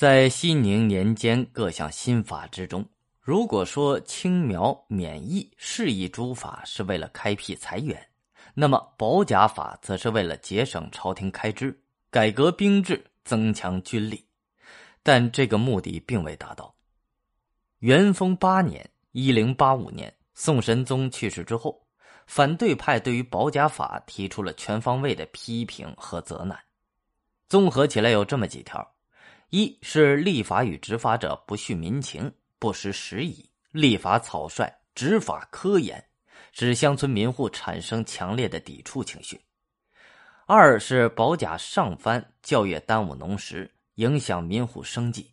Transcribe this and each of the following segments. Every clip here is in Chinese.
在熙宁年间各项新法之中，如果说青苗免役适宜诸法是为了开辟财源，那么保甲法则是为了节省朝廷开支、改革兵制、增强军力，但这个目的并未达到。元丰八年（一零八五年），宋神宗去世之后，反对派对于保甲法提出了全方位的批评和责难，综合起来有这么几条。一是立法与执法者不恤民情，不识时宜，立法草率，执法苛严，使乡村民户产生强烈的抵触情绪。二是保甲上番，教育耽误农时，影响民户生计。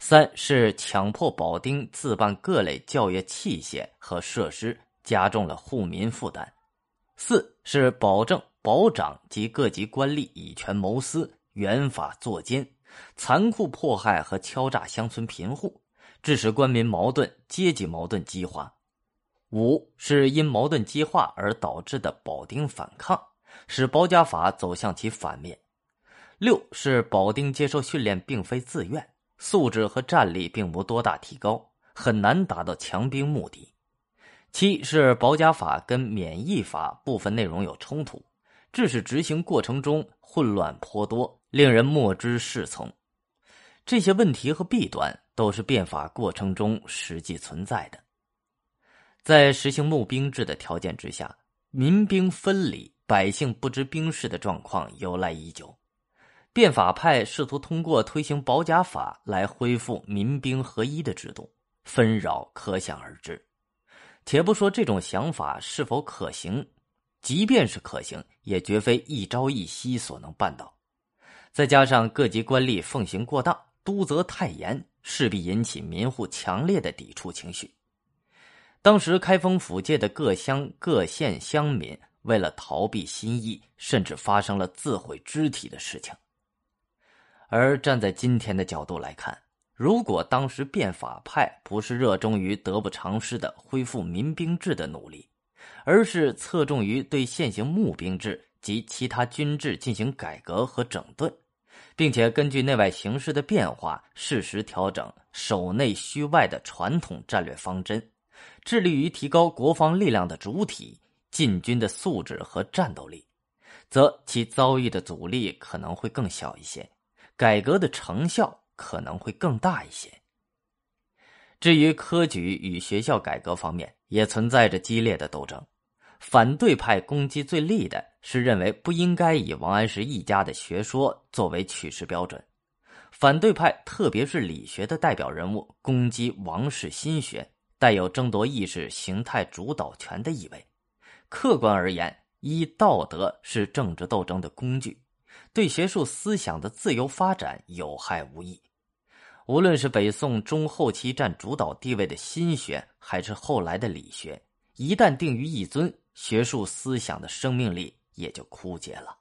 三是强迫保丁自办各类教育器械和设施，加重了户民负担。四是保证保长及各级官吏以权谋私，原法作奸。残酷迫害和敲诈乡村贫户，致使官民矛盾、阶级矛盾激化；五是因矛盾激化而导致的保丁反抗，使保甲法走向其反面；六是保丁接受训练并非自愿，素质和战力并无多大提高，很难达到强兵目的；七是保甲法跟免役法部分内容有冲突，致使执行过程中混乱颇多。令人莫知是从，这些问题和弊端都是变法过程中实际存在的。在实行募兵制的条件之下，民兵分离、百姓不知兵事的状况由来已久。变法派试图通过推行保甲法来恢复民兵合一的制度，纷扰可想而知。且不说这种想法是否可行，即便是可行，也绝非一朝一夕所能办到。再加上各级官吏奉行过当、督责太严，势必引起民户强烈的抵触情绪。当时开封府界的各乡各县乡民，为了逃避新意，甚至发生了自毁肢体的事情。而站在今天的角度来看，如果当时变法派不是热衷于得不偿失的恢复民兵制的努力，而是侧重于对现行募兵制及其他军制进行改革和整顿。并且根据内外形势的变化，适时调整守内虚外的传统战略方针，致力于提高国防力量的主体进军的素质和战斗力，则其遭遇的阻力可能会更小一些，改革的成效可能会更大一些。至于科举与学校改革方面，也存在着激烈的斗争。反对派攻击最厉的是认为不应该以王安石一家的学说作为取士标准。反对派特别是理学的代表人物攻击王氏心学，带有争夺意识形态主导权的意味。客观而言，依道德是政治斗争的工具，对学术思想的自由发展有害无益。无论是北宋中后期占主导地位的心学，还是后来的理学，一旦定于一尊。学术思想的生命力也就枯竭了。